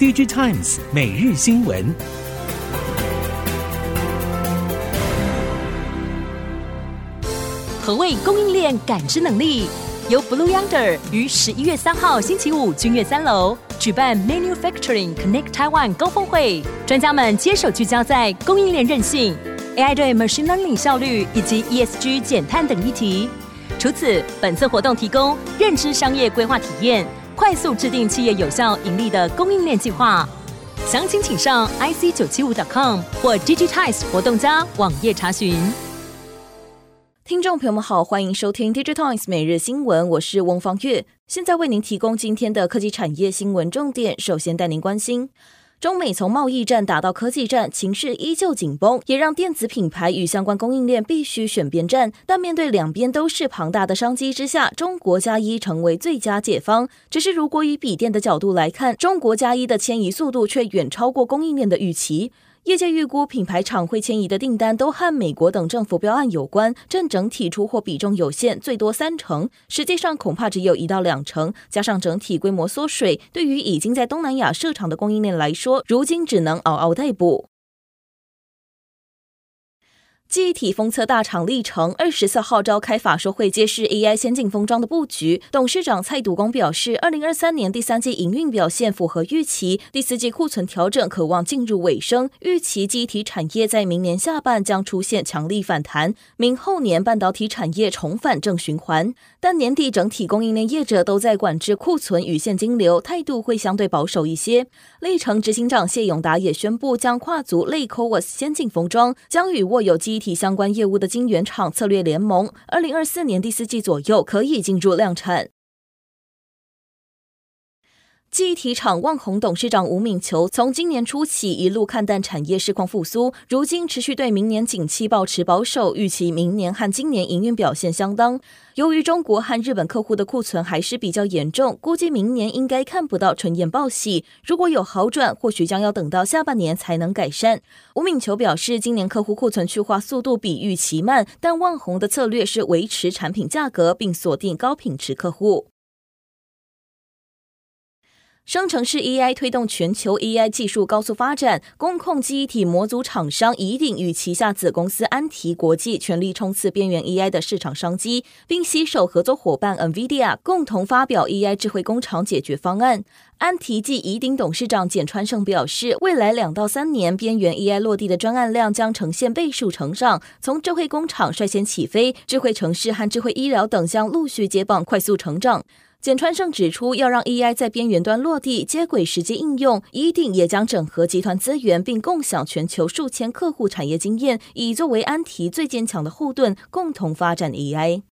DigiTimes 每日新闻。何谓供应链感知能力？由 Blue Yonder 于十一月三号星期五君悦三楼举办 Manufacturing Connect Taiwan 高峰会，专家们接手聚焦在供应链韧性、AI 对 Machine Learning 效率以及 ESG 减碳等议题。除此，本次活动提供认知商业规划体验，快速制定企业有效盈利的供应链计划。详情请上 ic 九七五 .com 或 Digitize 活动加网页查询。听众朋友们好，欢迎收听 Digitize 每日新闻，我是翁方月，现在为您提供今天的科技产业新闻重点。首先带您关心。中美从贸易战打到科技战，情势依旧紧绷，也让电子品牌与相关供应链必须选边站。但面对两边都是庞大的商机之下，中国加一成为最佳解方。只是如果以笔电的角度来看，中国加一的迁移速度却远超过供应链的预期。业界预估，品牌厂会迁移的订单都和美国等政府标案有关，占整体出货比重有限，最多三成，实际上恐怕只有一到两成。加上整体规模缩水，对于已经在东南亚设厂的供应链来说，如今只能嗷嗷待哺。记忆体封测大厂力成二十四号召开法说会，揭示 AI 先进封装的布局。董事长蔡笃功表示，二零二三年第三季营运表现符合预期，第四季库存调整可望进入尾声，预期记忆体产业在明年下半将出现强力反弹，明后年半导体产业重返正循环。但年底整体供应链业者都在管制库存与现金流，态度会相对保守一些。力成执行长谢永达也宣布，将跨足类 CoWoS 先进封装，将与握有记忆体相关业务的晶圆厂策略联盟，二零二四年第四季左右可以进入量产。记忆体厂旺宏董事长吴敏球从今年初起一路看淡产业市况复苏，如今持续对明年景气抱持保守，预期明年和今年营运表现相当。由于中国和日本客户的库存还是比较严重，估计明年应该看不到纯颜报喜。如果有好转，或许将要等到下半年才能改善。吴敏球表示，今年客户库存去化速度比预期慢，但旺宏的策略是维持产品价格，并锁定高品质客户。生成式 AI 推动全球 AI 技术高速发展，工控记忆体模组厂商宜鼎与旗下子公司安提国际全力冲刺边缘 AI 的市场商机，并携手合作伙伴 NVIDIA 共同发表 AI 智慧工厂解决方案。安提暨宜鼎董事长简川胜表示，未来两到三年边缘 AI 落地的专案量将呈现倍数成长，从智慧工厂率先起飞，智慧城市和智慧医疗等将陆续接棒，快速成长。简川胜指出，要让 AI 在边缘端落地，接轨实际应用，一定也将整合集团资源，并共享全球数千客户产业经验，以作为安提最坚强的后盾，共同发展 AI。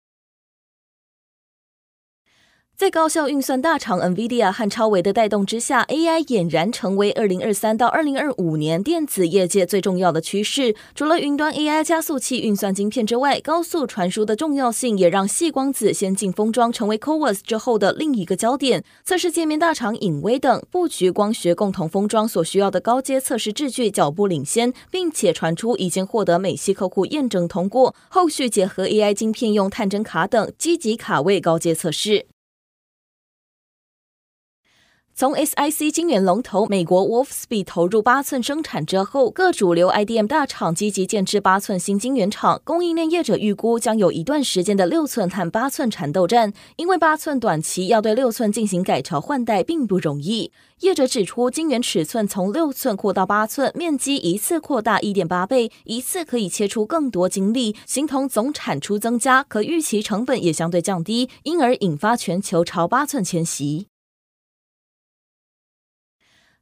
在高效运算大厂 NVIDIA 和超维的带动之下，AI 俨然成为二零二三到二零二五年电子业界最重要的趋势。除了云端 AI 加速器运算晶片之外，高速传输的重要性也让细光子先进封装成为 CoWoS 之后的另一个焦点。测试界面大厂影威等布局光学共同封装所需要的高阶测试制具，脚步领先，并且传出已经获得美系客户验证通过，后续结合 AI 晶片用探针卡等，积极卡位高阶测试。从 SiC 晶圆龙头美国 Wolfspeed 投入八寸生产之后，各主流 IDM 大厂积极建置八寸新晶圆厂。供应链业者预估将有一段时间的六寸和八寸缠斗战，因为八寸短期要对六寸进行改朝换代并不容易。业者指出，晶圆尺寸从六寸扩到八寸，面积一次扩大一点八倍，一次可以切出更多晶粒，形同总产出增加，可预期成本也相对降低，因而引发全球朝八寸迁徙。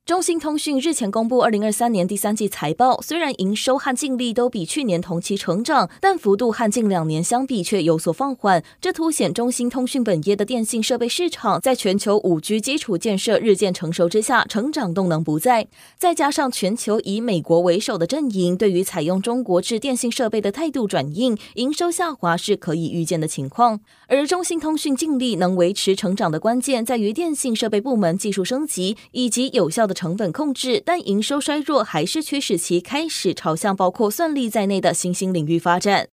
中兴通讯日前公布二零二三年第三季财报，虽然营收和净利都比去年同期成长，但幅度和近两年相比却有所放缓。这凸显中兴通讯本业的电信设备市场在全球五 G 基础建设日渐成熟之下，成长动能不在。再加上全球以美国为首的阵营对于采用中国制电信设备的态度转硬，营收下滑是可以预见的情况。而中兴通讯净利能维持成长的关键在于电信设备部门技术升级以及有效的成本控制，但营收衰弱还是驱使其开始朝向包括算力在内的新兴领域发展。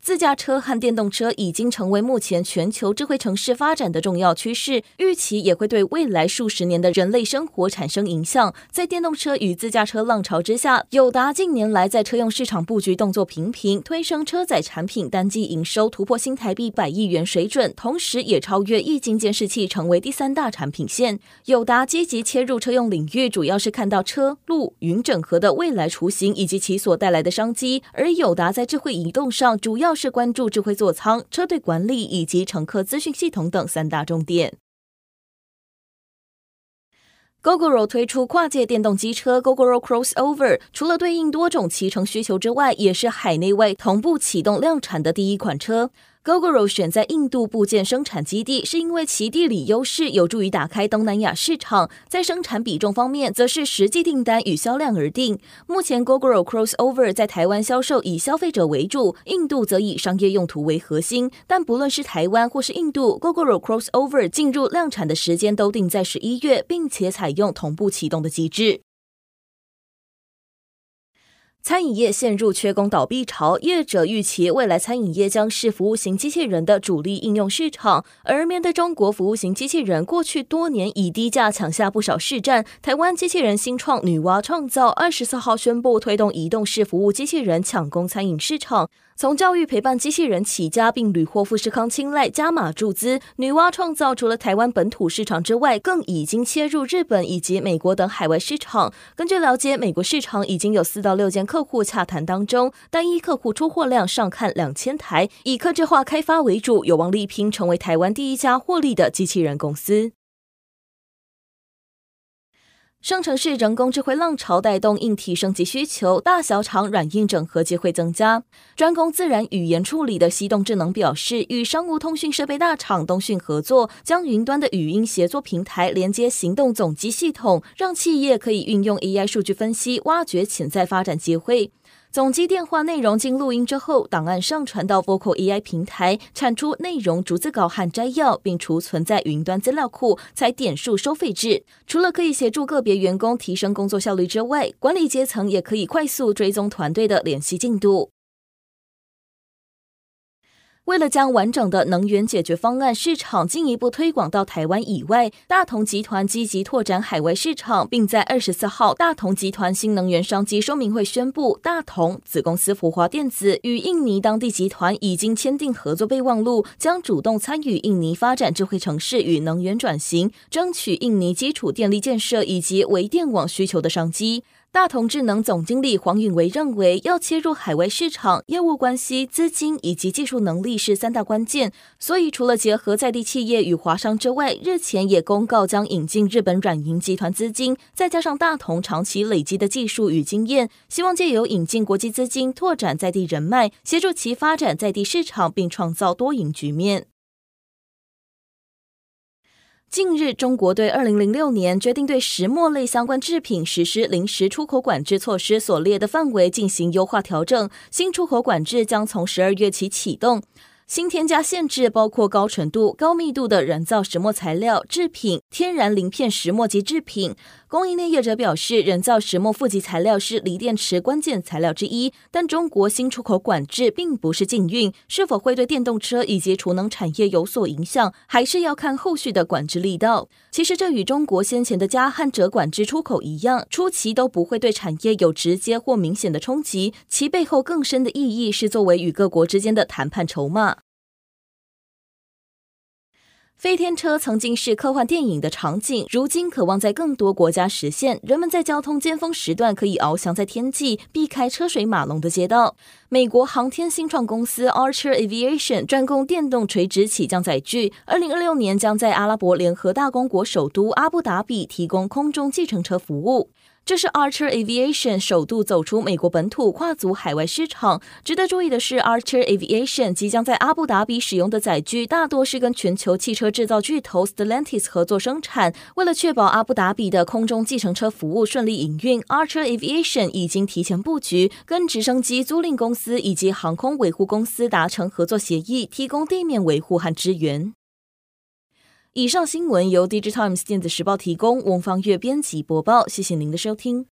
自驾车和电动车已经成为目前全球智慧城市发展的重要趋势，预期也会对未来数十年的人类生活产生影响。在电动车与自驾车浪潮之下，友达近年来在车用市场布局动作频频，推升车载产品单季营收突破新台币百亿元水准，同时也超越液晶监视器，成为第三大产品线。友达积极切入车用领域，主要是看到车路云整合的未来雏形以及其所带来的商机。而友达在智慧移动上，主要是关注智慧座舱、车队管理以及乘客资讯系统等三大重点。Gogoro 推出跨界电动机车 Gogoro Crossover，除了对应多种骑乘需求之外，也是海内外同步启动量产的第一款车。Gogoro 选在印度部件生产基地，是因为其地理优势有助于打开东南亚市场。在生产比重方面，则是实际订单与销量而定。目前 Gogoro Crossover 在台湾销售以消费者为主，印度则以商业用途为核心。但不论是台湾或是印度，Gogoro Crossover 进入量产的时间都定在十一月，并且采用同步启动的机制。餐饮业陷入缺工倒闭潮，业者预期未来餐饮业将是服务型机器人的主力应用市场。而面对中国服务型机器人过去多年以低价抢下不少市占，台湾机器人新创女娲创造二十四号宣布推动移动式服务机器人抢攻餐饮市场。从教育陪伴机器人起家，并屡获富士康青睐，加码注资。女娲创造除了台湾本土市场之外，更已经切入日本以及美国等海外市场。根据了解，美国市场已经有四到六间客户洽谈当中，单一客户出货量上看两千台，以客制化开发为主，有望力拼成为台湾第一家获利的机器人公司。生成式人工智慧浪潮带动硬体升级需求，大小厂软硬整合机会增加。专攻自然语言处理的西动智能表示，与商务通讯设备大厂东讯合作，将云端的语音协作平台连接行动总机系统，让企业可以运用 AI 数据分析，挖掘潜在发展机会。总机电话内容经录音之后，档案上传到 Vocal AI 平台，产出内容逐字稿和摘要，并储存在云端资料库，采点数收费制。除了可以协助个别员工提升工作效率之外，管理阶层也可以快速追踪团队的联系进度。为了将完整的能源解决方案市场进一步推广到台湾以外，大同集团积极拓展海外市场，并在二十四号大同集团新能源商机说明会宣布，大同子公司福华电子与印尼当地集团已经签订合作备忘录，将主动参与印尼发展智慧城市与能源转型，争取印尼基础电力建设以及微电网需求的商机。大同智能总经理黄允维认为，要切入海外市场，业务关系、资金以及技术能力是三大关键。所以，除了结合在地企业与华商之外，日前也公告将引进日本软银集团资金，再加上大同长期累积的技术与经验，希望借由引进国际资金，拓展在地人脉，协助其发展在地市场，并创造多赢局面。近日，中国对二零零六年决定对石墨类相关制品实施临时出口管制措施所列的范围进行优化调整，新出口管制将从十二月起启动。新添加限制包括高纯度、高密度的人造石墨材料制品、天然鳞片石墨及制品。供应链业者表示，人造石墨负极材料是锂电池关键材料之一，但中国新出口管制并不是禁运，是否会对电动车以及储能产业有所影响，还是要看后续的管制力道。其实这与中国先前的加和鍺管制出口一样，初期都不会对产业有直接或明显的冲击，其背后更深的意义是作为与各国之间的谈判筹码。飞天车曾经是科幻电影的场景，如今渴望在更多国家实现。人们在交通尖峰时段可以翱翔在天际，避开车水马龙的街道。美国航天新创公司 Archer Aviation 专攻电动垂直起降载具，二零二六年将在阿拉伯联合大公国首都阿布达比提供空中计程车服务。这是 Archer Aviation 首度走出美国本土，跨足海外市场。值得注意的是，Archer Aviation 即将在阿布达比使用的载具大多是跟全球汽车制造巨头 Stellantis 合作生产。为了确保阿布达比的空中计程车服务顺利营运，Archer Aviation 已经提前布局，跟直升机租赁公司以及航空维护公司达成合作协议，提供地面维护和支援。以上新闻由 Digitimes 电子时报提供，翁方月编辑播报。谢谢您的收听。